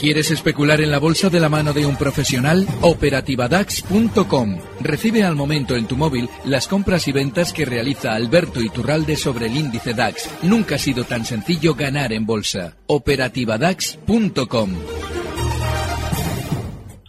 ¿Quieres especular en la bolsa de la mano de un profesional? Operativadax.com. Recibe al momento en tu móvil las compras y ventas que realiza Alberto Iturralde sobre el índice DAX. Nunca ha sido tan sencillo ganar en bolsa. Operativadax.com.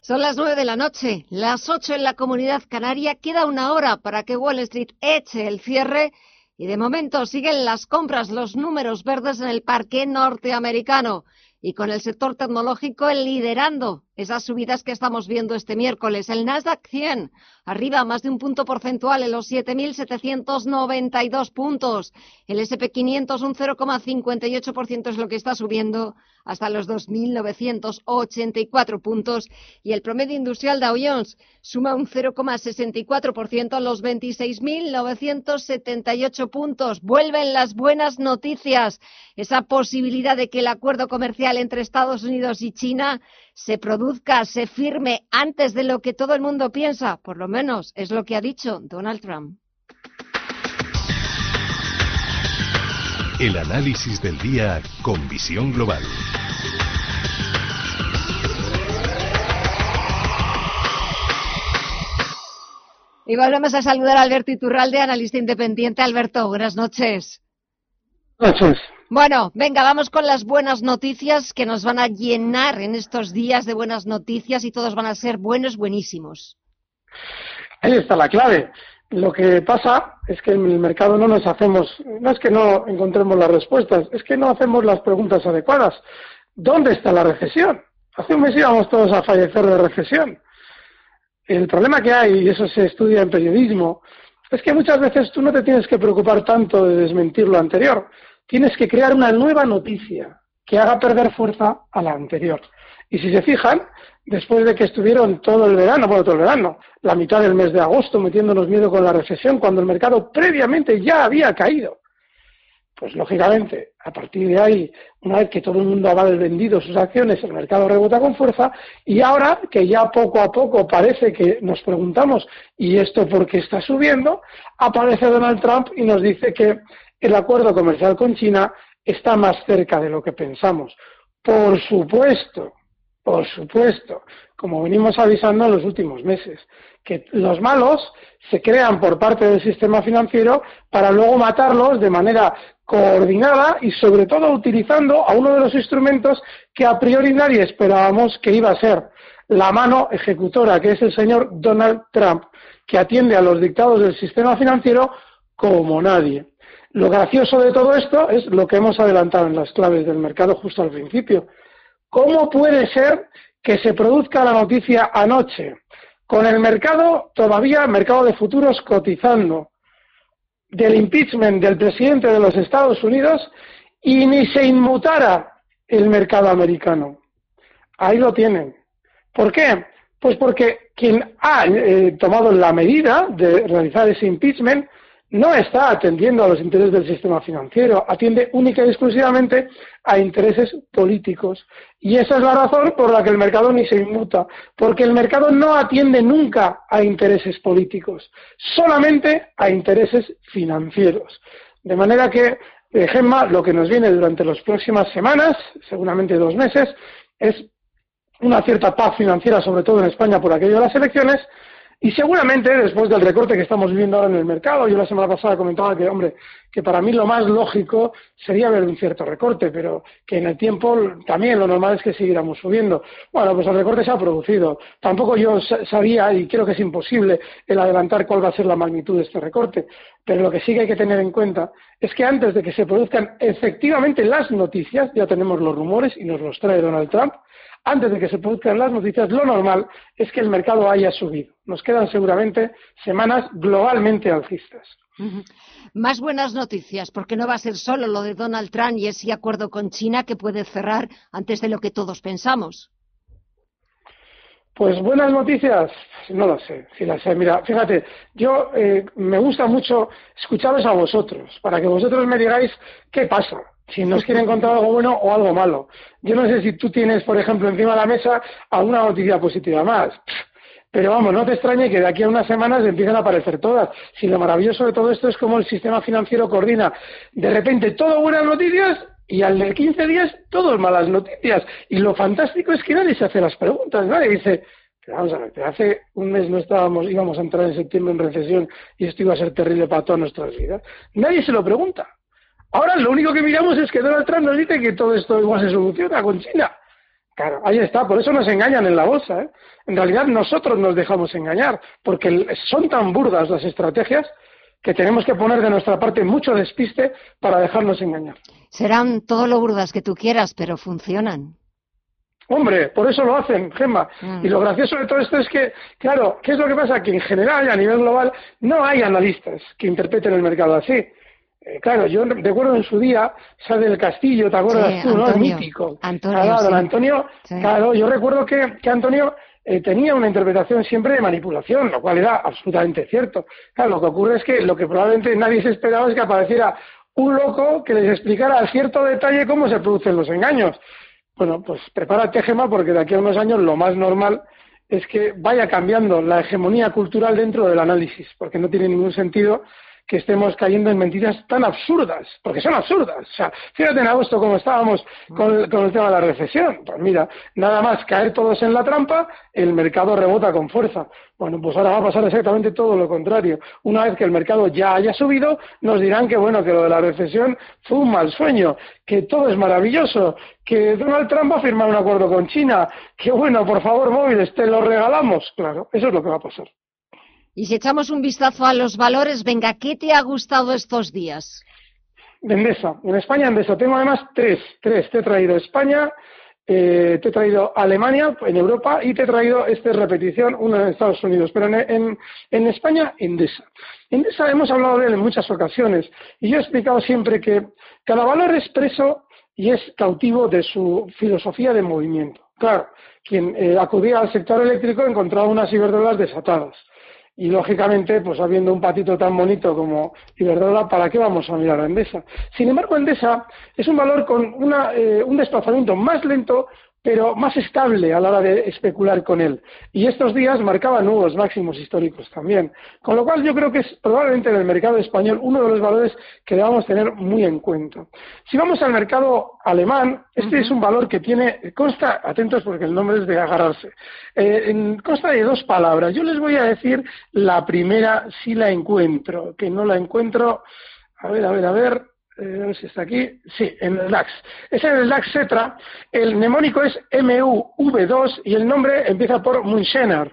Son las nueve de la noche, las ocho en la comunidad canaria. Queda una hora para que Wall Street eche el cierre y de momento siguen las compras, los números verdes en el parque norteamericano y con el sector tecnológico liderando esas subidas que estamos viendo este miércoles. El Nasdaq 100 arriba más de un punto porcentual en los 7.792 puntos. El SP500 un 0,58% es lo que está subiendo hasta los 2.984 puntos. Y el promedio industrial Dow Jones suma un 0,64% a los 26.978 puntos. Vuelven las buenas noticias. Esa posibilidad de que el acuerdo comercial entre Estados Unidos y China se produzca, se firme antes de lo que todo el mundo piensa. Por lo menos es lo que ha dicho Donald Trump. El análisis del día con visión global. Y volvemos a saludar a Alberto Iturralde, analista independiente. Alberto, buenas noches. Bueno, venga, vamos con las buenas noticias que nos van a llenar en estos días de buenas noticias y todos van a ser buenos, buenísimos. Ahí está la clave. Lo que pasa es que en el mercado no nos hacemos, no es que no encontremos las respuestas, es que no hacemos las preguntas adecuadas. ¿Dónde está la recesión? Hace un mes íbamos todos a fallecer de recesión. El problema que hay, y eso se estudia en periodismo, es que muchas veces tú no te tienes que preocupar tanto de desmentir lo anterior, tienes que crear una nueva noticia que haga perder fuerza a la anterior. Y si se fijan, después de que estuvieron todo el verano, bueno, todo el verano, la mitad del mes de agosto metiéndonos miedo con la recesión, cuando el mercado previamente ya había caído, pues lógicamente, a partir de ahí, una vez que todo el mundo ha vendido sus acciones, el mercado rebota con fuerza y ahora que ya poco a poco parece que nos preguntamos, ¿y esto por qué está subiendo? Aparece Donald Trump y nos dice que el acuerdo comercial con China está más cerca de lo que pensamos. Por supuesto, por supuesto, como venimos avisando en los últimos meses, que los malos se crean por parte del sistema financiero para luego matarlos de manera coordinada y sobre todo utilizando a uno de los instrumentos que a priori nadie esperábamos que iba a ser la mano ejecutora, que es el señor Donald Trump, que atiende a los dictados del sistema financiero como nadie. Lo gracioso de todo esto es lo que hemos adelantado en las claves del mercado justo al principio. ¿Cómo puede ser que se produzca la noticia anoche con el mercado todavía, mercado de futuros cotizando del impeachment del presidente de los Estados Unidos y ni se inmutara el mercado americano? Ahí lo tienen. ¿Por qué? Pues porque quien ha eh, tomado la medida de realizar ese impeachment no está atendiendo a los intereses del sistema financiero, atiende única y exclusivamente a intereses políticos. Y esa es la razón por la que el mercado ni se inmuta, porque el mercado no atiende nunca a intereses políticos, solamente a intereses financieros. De manera que, eh, Gemma, lo que nos viene durante las próximas semanas, seguramente dos meses, es una cierta paz financiera, sobre todo en España por aquello de las elecciones, y seguramente después del recorte que estamos viviendo ahora en el mercado, yo la semana pasada comentaba que, hombre, que para mí lo más lógico sería ver un cierto recorte, pero que en el tiempo también lo normal es que siguiéramos subiendo. Bueno, pues el recorte se ha producido. Tampoco yo sabía, y creo que es imposible, el adelantar cuál va a ser la magnitud de este recorte. Pero lo que sí que hay que tener en cuenta es que antes de que se produzcan efectivamente las noticias, ya tenemos los rumores y nos los trae Donald Trump, antes de que se produzcan las noticias, lo normal es que el mercado haya subido. Nos quedan seguramente semanas globalmente alcistas. Más buenas noticias, porque no va a ser solo lo de Donald Trump y ese acuerdo con China que puede cerrar antes de lo que todos pensamos. Pues buenas noticias, no lo sé, si las sé. Mira, fíjate, yo eh, me gusta mucho escucharos a vosotros, para que vosotros me digáis qué pasa, si nos quieren contar algo bueno o algo malo. Yo no sé si tú tienes, por ejemplo, encima de la mesa alguna noticia positiva más. Pero vamos, no te extrañe que de aquí a unas semanas empiecen a aparecer todas. Si lo maravilloso de todo esto es cómo el sistema financiero coordina de repente todo buenas noticias Y al de 15 días, todos malas noticias. Y lo fantástico es que nadie se hace las preguntas, nadie dice, pero vamos a ver, pero hace un mes no estábamos, íbamos a entrar en septiembre en recesión y esto iba a ser terrible para todas nuestras vidas. Nadie se lo pregunta. Ahora lo único que miramos es que Donald Trump nos dice que todo esto igual se soluciona con China. Claro, ahí está, por eso nos engañan en la bolsa. ¿eh? En realidad nosotros nos dejamos engañar, porque son tan burdas las estrategias que tenemos que poner de nuestra parte mucho despiste para dejarnos engañar. Serán todo lo burdas que tú quieras, pero funcionan. Hombre, por eso lo hacen, Gemma. Mm. Y lo gracioso de todo esto es que, claro, ¿qué es lo que pasa? Que en general, a nivel global, no hay analistas que interpreten el mercado así. Eh, claro, yo recuerdo en su día, sale del Castillo, ¿te acuerdas tú, no? El mítico. Antonio, claro, Antonio, claro, yo recuerdo que, que Antonio eh, tenía una interpretación siempre de manipulación, lo cual era absolutamente cierto. Claro, lo que ocurre es que lo que probablemente nadie se esperaba es que apareciera un loco que les explicara a cierto detalle cómo se producen los engaños. Bueno, pues prepárate, Gema, porque de aquí a unos años lo más normal es que vaya cambiando la hegemonía cultural dentro del análisis, porque no tiene ningún sentido que estemos cayendo en mentiras tan absurdas, porque son absurdas. O sea, fíjate en agosto cómo estábamos con el, con el tema de la recesión. Pues mira, nada más caer todos en la trampa, el mercado rebota con fuerza. Bueno, pues ahora va a pasar exactamente todo lo contrario. Una vez que el mercado ya haya subido, nos dirán que bueno, que lo de la recesión fue un mal sueño, que todo es maravilloso, que Donald Trump va a firmar un acuerdo con China, que bueno, por favor, móviles, te lo regalamos. Claro, eso es lo que va a pasar. Y si echamos un vistazo a los valores, venga, ¿qué te ha gustado estos días? Endesa. En España, Endesa. Tengo además tres. Tres. Te he traído España, eh, te he traído Alemania, en Europa, y te he traído, esta repetición, uno en Estados Unidos. Pero en, en, España, Endesa. Endesa hemos hablado de él en muchas ocasiones. Y yo he explicado siempre que cada valor es preso y es cautivo de su filosofía de movimiento. Claro, quien eh, acudía al sector eléctrico encontraba unas ciberdólares desatadas y lógicamente, pues habiendo un patito tan bonito como Iberdrola, ¿para qué vamos a mirar a Endesa? Sin embargo, Endesa es un valor con eh, un desplazamiento más lento pero más estable a la hora de especular con él. Y estos días marcaban nuevos máximos históricos también. Con lo cual yo creo que es probablemente en el mercado español uno de los valores que debamos tener muy en cuenta. Si vamos al mercado alemán, este es un valor que tiene, consta, atentos porque el nombre es de agarrarse, eh, consta de dos palabras. Yo les voy a decir la primera si la encuentro, que no la encuentro. A ver, a ver, a ver. Eh, a si está aquí, sí, en el DAX. Es en el DAX Cetra, el mnemónico es MUV2 y el nombre empieza por Munchener.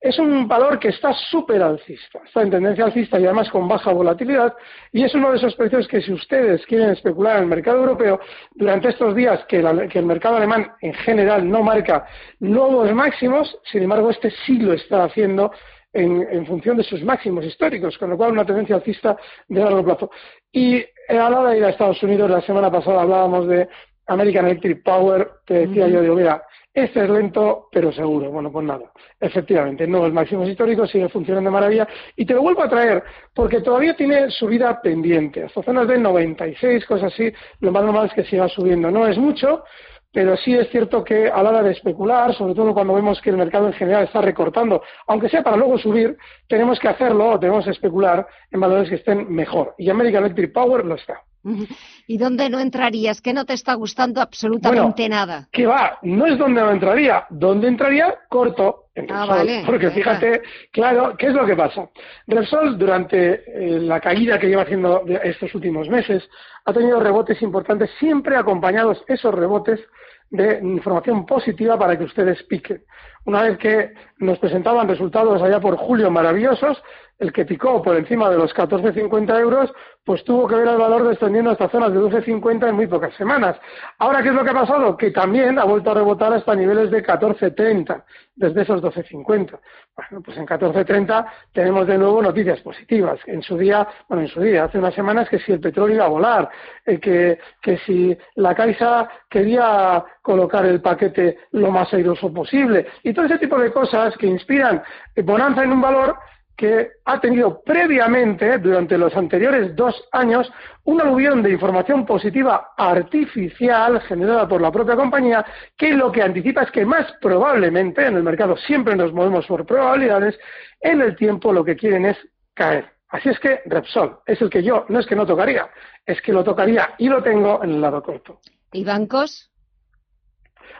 Es un valor que está súper alcista, está en tendencia alcista y además con baja volatilidad y es uno de esos precios que si ustedes quieren especular en el mercado europeo, durante estos días que, el mercado alemán en general no marca nuevos máximos, sin embargo este sí lo está haciendo en, función de sus máximos históricos, con lo cual una tendencia alcista de largo plazo. Y a la hora de ir a Estados Unidos, la semana pasada hablábamos de American Electric Power, te decía yo, digo, mira, este es lento, pero seguro. Bueno, pues nada, efectivamente, nuevos máximos históricos, sigue funcionando de maravilla. Y te lo vuelvo a traer, porque todavía tiene subida pendiente, hasta zonas de 96, cosas así, lo más normal es que siga subiendo. No es mucho, pero sí es cierto que a la hora de especular, sobre todo cuando vemos que el mercado en general está recortando, aunque sea para luego subir, tenemos que hacerlo o tenemos que especular en valores que estén mejor. Y American Electric Power lo está. ¿Y dónde no entrarías? ¿Qué no te está gustando absolutamente nada? ¿Qué va? No es donde no entraría. ¿Dónde entraría? Corto. En ah, porque fíjate, claro, ¿qué es lo que pasa? Repsol, durante eh, la caída que lleva haciendo estos últimos meses, ha tenido rebotes importantes, siempre acompañados esos rebotes de información positiva para que ustedes piquen. Una vez que nos presentaban resultados allá por julio maravillosos, el que picó por encima de los 14,50 euros, pues tuvo que ver el valor descendiendo hasta zonas de 12,50 en muy pocas semanas. Ahora, ¿qué es lo que ha pasado? Que también ha vuelto a rebotar hasta niveles de 14,30, desde esos 12,50. Bueno, pues en 14,30 tenemos de nuevo noticias positivas. En su día, bueno, en su día, hace unas semanas, que si el petróleo iba a volar, eh, que, que si la Caixa quería colocar el paquete lo más airoso posible, y todo ese tipo de cosas que inspiran bonanza en un valor que ha tenido previamente, durante los anteriores dos años, un aluvión de información positiva artificial generada por la propia compañía, que lo que anticipa es que más probablemente, en el mercado siempre nos movemos por probabilidades, en el tiempo lo que quieren es caer. Así es que Repsol es el que yo, no es que no tocaría, es que lo tocaría y lo tengo en el lado corto. ¿Y bancos?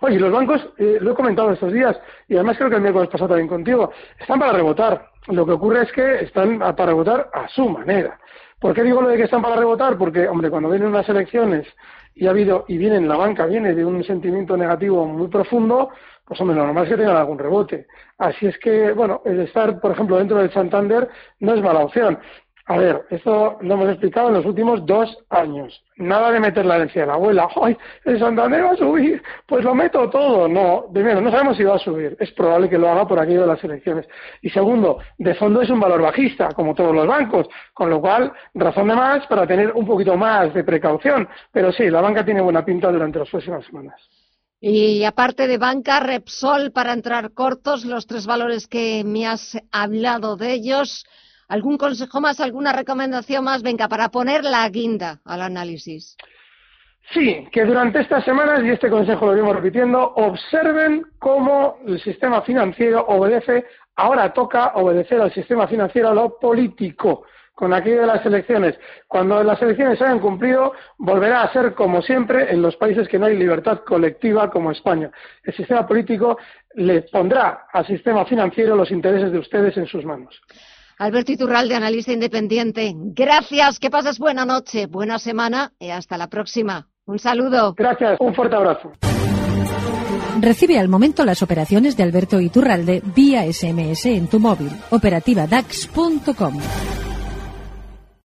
Oye, los bancos, eh, lo he comentado estos días, y además creo que el miércoles pasado también contigo, están para rebotar. Lo que ocurre es que están para rebotar a su manera. ¿Por qué digo lo de que están para rebotar? Porque, hombre, cuando vienen unas elecciones y ha habido, y viene en la banca, viene de un sentimiento negativo muy profundo, pues hombre, lo normal es que tengan algún rebote. Así es que, bueno, el estar, por ejemplo, dentro del Santander no es mala opción. A ver, esto lo hemos explicado en los últimos dos años. Nada de meter la herencia de la abuela. ¡Ay, el Santander va a subir! Pues lo meto todo. No, primero, no sabemos si va a subir. Es probable que lo haga por aquello de las elecciones. Y segundo, de fondo es un valor bajista, como todos los bancos. Con lo cual, razón de más para tener un poquito más de precaución. Pero sí, la banca tiene buena pinta durante las próximas semanas. Y aparte de banca, Repsol, para entrar cortos, los tres valores que me has hablado de ellos ¿Algún consejo más, alguna recomendación más? Venga, para poner la guinda al análisis. Sí, que durante estas semanas, y este consejo lo vimos repitiendo, observen cómo el sistema financiero obedece, ahora toca obedecer al sistema financiero a lo político, con aquello de las elecciones. Cuando las elecciones se hayan cumplido, volverá a ser como siempre en los países que no hay libertad colectiva como España. El sistema político le pondrá al sistema financiero los intereses de ustedes en sus manos. Alberto Iturralde, analista independiente. Gracias, que pases buena noche, buena semana y hasta la próxima. Un saludo. Gracias, un fuerte abrazo. Recibe al momento las operaciones de Alberto Iturralde vía SMS en tu móvil. Operativa DAX.com.